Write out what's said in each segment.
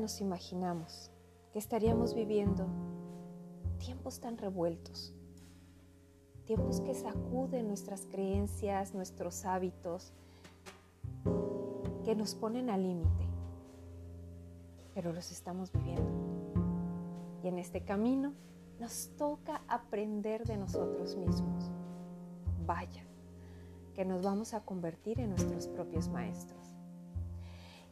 nos imaginamos que estaríamos viviendo tiempos tan revueltos, tiempos que sacuden nuestras creencias, nuestros hábitos, que nos ponen al límite, pero los estamos viviendo. Y en este camino nos toca aprender de nosotros mismos. Vaya, que nos vamos a convertir en nuestros propios maestros.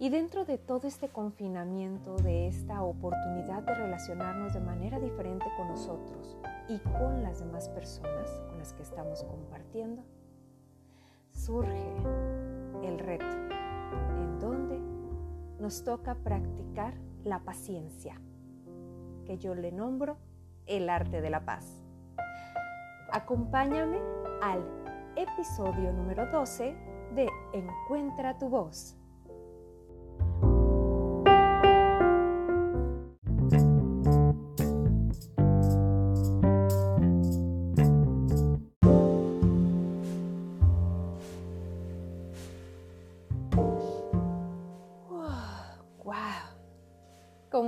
Y dentro de todo este confinamiento, de esta oportunidad de relacionarnos de manera diferente con nosotros y con las demás personas con las que estamos compartiendo, surge el reto en donde nos toca practicar la paciencia, que yo le nombro el arte de la paz. Acompáñame al episodio número 12 de Encuentra tu voz.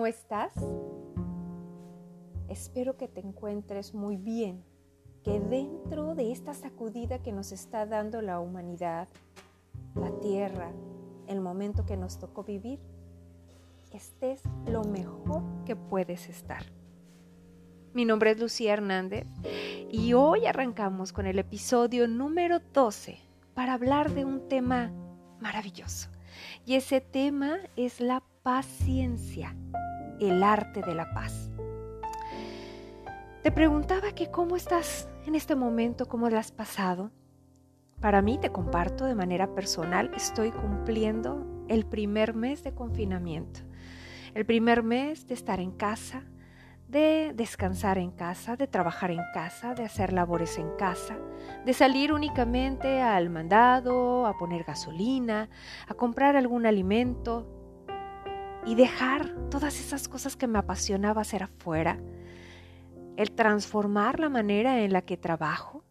¿Cómo estás? Espero que te encuentres muy bien, que dentro de esta sacudida que nos está dando la humanidad, la tierra, el momento que nos tocó vivir, estés lo mejor que puedes estar. Mi nombre es Lucía Hernández y hoy arrancamos con el episodio número 12 para hablar de un tema maravilloso. Y ese tema es la paciencia, el arte de la paz. Te preguntaba que cómo estás en este momento, cómo lo has pasado. Para mí, te comparto de manera personal, estoy cumpliendo el primer mes de confinamiento, el primer mes de estar en casa, de descansar en casa, de trabajar en casa, de hacer labores en casa, de salir únicamente al mandado, a poner gasolina, a comprar algún alimento y dejar todas esas cosas que me apasionaba hacer afuera, el transformar la manera en la que trabajo,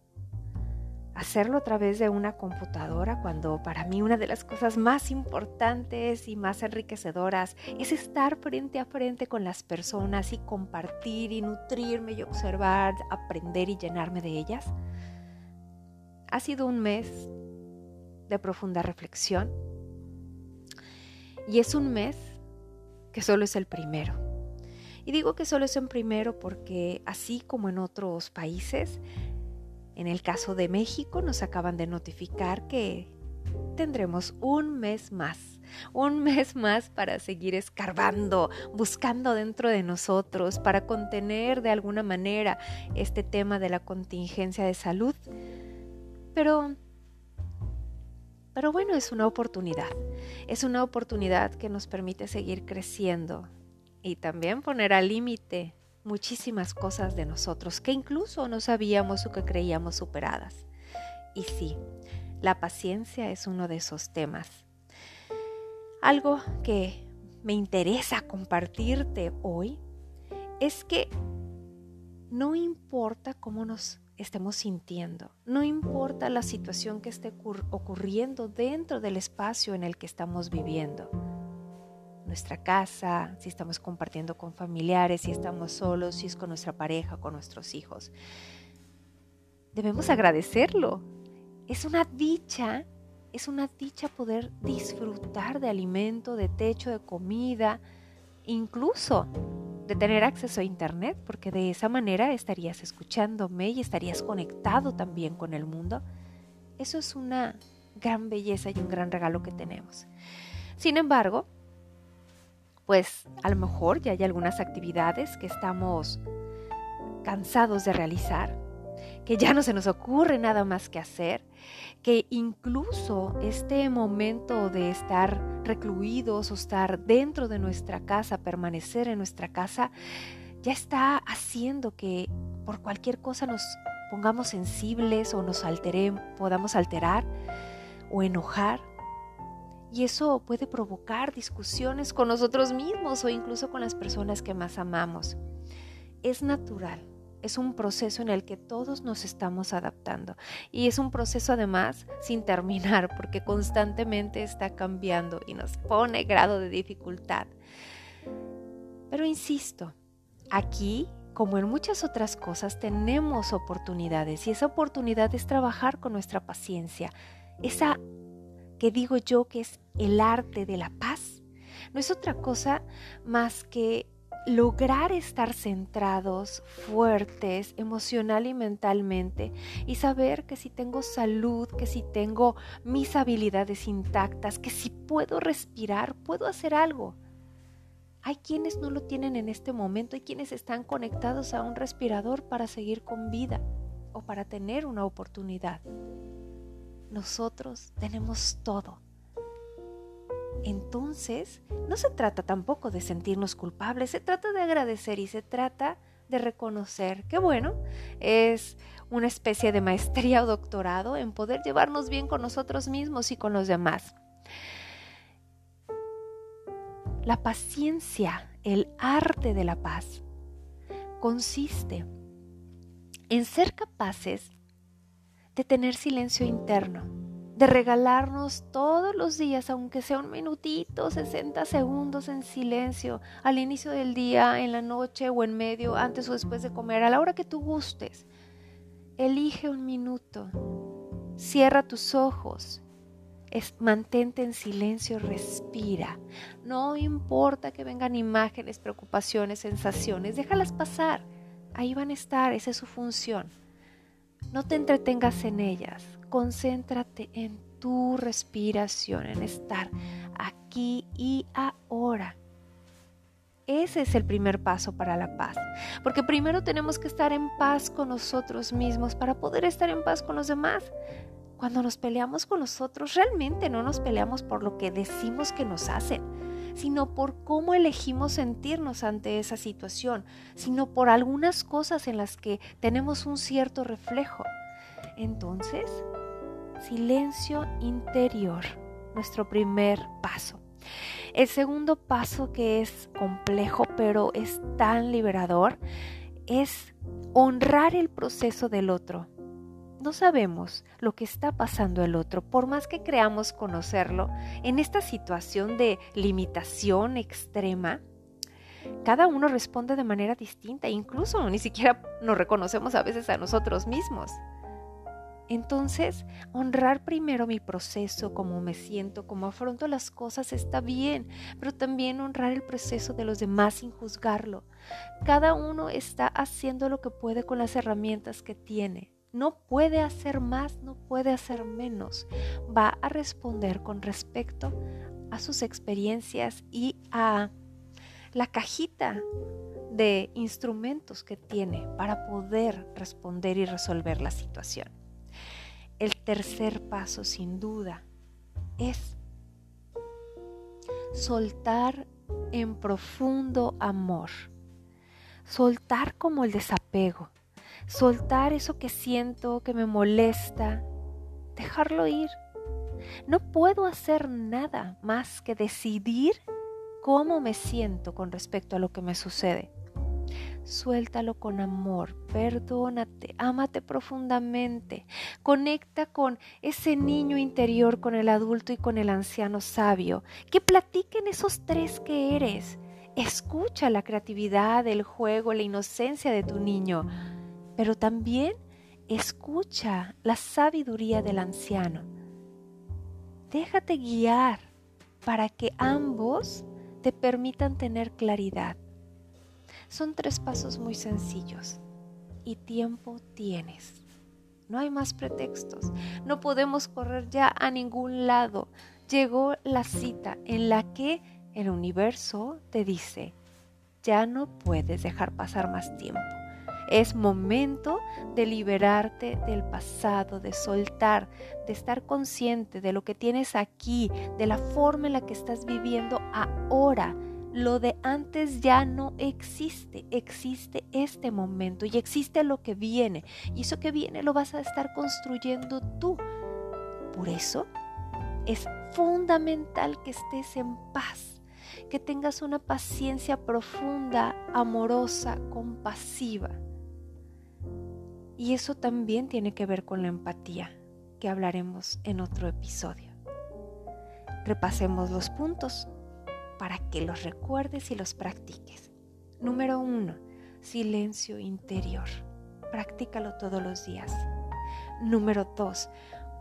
hacerlo a través de una computadora cuando para mí una de las cosas más importantes y más enriquecedoras es estar frente a frente con las personas y compartir y nutrirme y observar, aprender y llenarme de ellas. Ha sido un mes de profunda reflexión y es un mes solo es el primero. Y digo que solo es el primero porque así como en otros países, en el caso de México nos acaban de notificar que tendremos un mes más, un mes más para seguir escarbando, buscando dentro de nosotros, para contener de alguna manera este tema de la contingencia de salud. Pero, pero bueno, es una oportunidad, es una oportunidad que nos permite seguir creciendo y también poner al límite muchísimas cosas de nosotros que incluso no sabíamos o que creíamos superadas. Y sí, la paciencia es uno de esos temas. Algo que me interesa compartirte hoy es que no importa cómo nos estemos sintiendo, no importa la situación que esté ocurriendo dentro del espacio en el que estamos viviendo nuestra casa, si estamos compartiendo con familiares, si estamos solos, si es con nuestra pareja, con nuestros hijos. Debemos agradecerlo. Es una dicha, es una dicha poder disfrutar de alimento, de techo, de comida, incluso de tener acceso a Internet, porque de esa manera estarías escuchándome y estarías conectado también con el mundo. Eso es una gran belleza y un gran regalo que tenemos. Sin embargo, pues a lo mejor ya hay algunas actividades que estamos cansados de realizar, que ya no se nos ocurre nada más que hacer, que incluso este momento de estar recluidos o estar dentro de nuestra casa, permanecer en nuestra casa, ya está haciendo que por cualquier cosa nos pongamos sensibles o nos alteremos, podamos alterar o enojar y eso puede provocar discusiones con nosotros mismos o incluso con las personas que más amamos. Es natural, es un proceso en el que todos nos estamos adaptando. Y es un proceso además sin terminar porque constantemente está cambiando y nos pone grado de dificultad. Pero insisto, aquí, como en muchas otras cosas, tenemos oportunidades y esa oportunidad es trabajar con nuestra paciencia. Esa que digo yo que es el arte de la paz, no es otra cosa más que lograr estar centrados, fuertes, emocional y mentalmente, y saber que si tengo salud, que si tengo mis habilidades intactas, que si puedo respirar, puedo hacer algo. Hay quienes no lo tienen en este momento, hay quienes están conectados a un respirador para seguir con vida o para tener una oportunidad. Nosotros tenemos todo entonces, no se trata tampoco de sentirnos culpables, se trata de agradecer y se trata de reconocer que, bueno, es una especie de maestría o doctorado en poder llevarnos bien con nosotros mismos y con los demás. La paciencia, el arte de la paz, consiste en ser capaces de tener silencio interno de regalarnos todos los días, aunque sea un minutito, 60 segundos en silencio, al inicio del día, en la noche o en medio, antes o después de comer, a la hora que tú gustes. Elige un minuto, cierra tus ojos, mantente en silencio, respira. No importa que vengan imágenes, preocupaciones, sensaciones, déjalas pasar. Ahí van a estar, esa es su función. No te entretengas en ellas, concéntrate en tu respiración, en estar aquí y ahora. Ese es el primer paso para la paz, porque primero tenemos que estar en paz con nosotros mismos para poder estar en paz con los demás. Cuando nos peleamos con nosotros, realmente no nos peleamos por lo que decimos que nos hacen, sino por cómo elegimos sentirnos ante esa situación, sino por algunas cosas en las que tenemos un cierto reflejo. Entonces, silencio interior, nuestro primer paso. El segundo paso que es complejo pero es tan liberador es honrar el proceso del otro. No sabemos lo que está pasando el otro, por más que creamos conocerlo, en esta situación de limitación extrema, cada uno responde de manera distinta, incluso ni siquiera nos reconocemos a veces a nosotros mismos. Entonces, honrar primero mi proceso, cómo me siento, cómo afronto las cosas está bien, pero también honrar el proceso de los demás sin juzgarlo. Cada uno está haciendo lo que puede con las herramientas que tiene. No puede hacer más, no puede hacer menos. Va a responder con respecto a sus experiencias y a la cajita de instrumentos que tiene para poder responder y resolver la situación. El tercer paso, sin duda, es soltar en profundo amor. Soltar como el desapego. Soltar eso que siento, que me molesta. Dejarlo ir. No puedo hacer nada más que decidir cómo me siento con respecto a lo que me sucede. Suéltalo con amor, perdónate, ámate profundamente, conecta con ese niño interior, con el adulto y con el anciano sabio, que platiquen esos tres que eres. Escucha la creatividad, el juego, la inocencia de tu niño, pero también escucha la sabiduría del anciano. Déjate guiar para que ambos te permitan tener claridad. Son tres pasos muy sencillos y tiempo tienes. No hay más pretextos. No podemos correr ya a ningún lado. Llegó la cita en la que el universo te dice, ya no puedes dejar pasar más tiempo. Es momento de liberarte del pasado, de soltar, de estar consciente de lo que tienes aquí, de la forma en la que estás viviendo ahora lo de antes ya no existe, existe este momento y existe lo que viene. Y eso que viene lo vas a estar construyendo tú. Por eso es fundamental que estés en paz, que tengas una paciencia profunda, amorosa, compasiva. Y eso también tiene que ver con la empatía, que hablaremos en otro episodio. Repasemos los puntos para que los recuerdes y los practiques. Número uno, silencio interior. Practícalo todos los días. Número dos,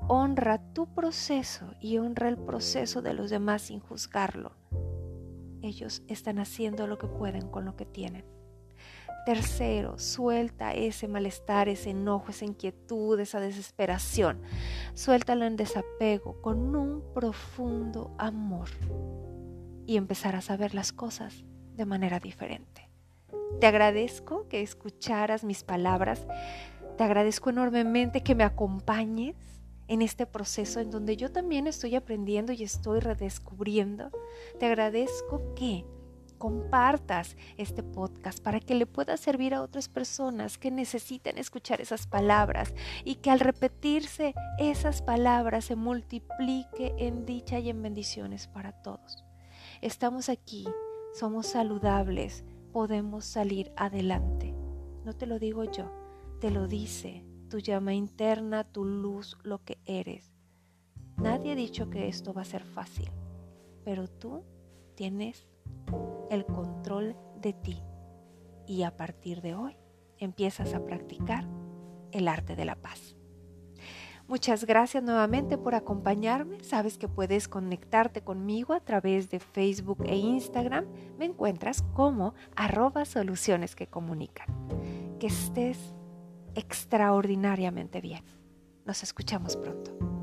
honra tu proceso y honra el proceso de los demás sin juzgarlo. Ellos están haciendo lo que pueden con lo que tienen. Tercero, suelta ese malestar, ese enojo, esa inquietud, esa desesperación. Suéltala en desapego con un profundo amor y empezarás a ver las cosas de manera diferente. Te agradezco que escucharas mis palabras. Te agradezco enormemente que me acompañes en este proceso en donde yo también estoy aprendiendo y estoy redescubriendo. Te agradezco que compartas este podcast para que le pueda servir a otras personas que necesiten escuchar esas palabras y que al repetirse esas palabras se multiplique en dicha y en bendiciones para todos. Estamos aquí, somos saludables, podemos salir adelante. No te lo digo yo, te lo dice tu llama interna, tu luz, lo que eres. Nadie ha dicho que esto va a ser fácil, pero tú tienes el control de ti. Y a partir de hoy empiezas a practicar el arte de la paz. Muchas gracias nuevamente por acompañarme. Sabes que puedes conectarte conmigo a través de Facebook e Instagram. Me encuentras como arroba soluciones que comunican. Que estés extraordinariamente bien. Nos escuchamos pronto.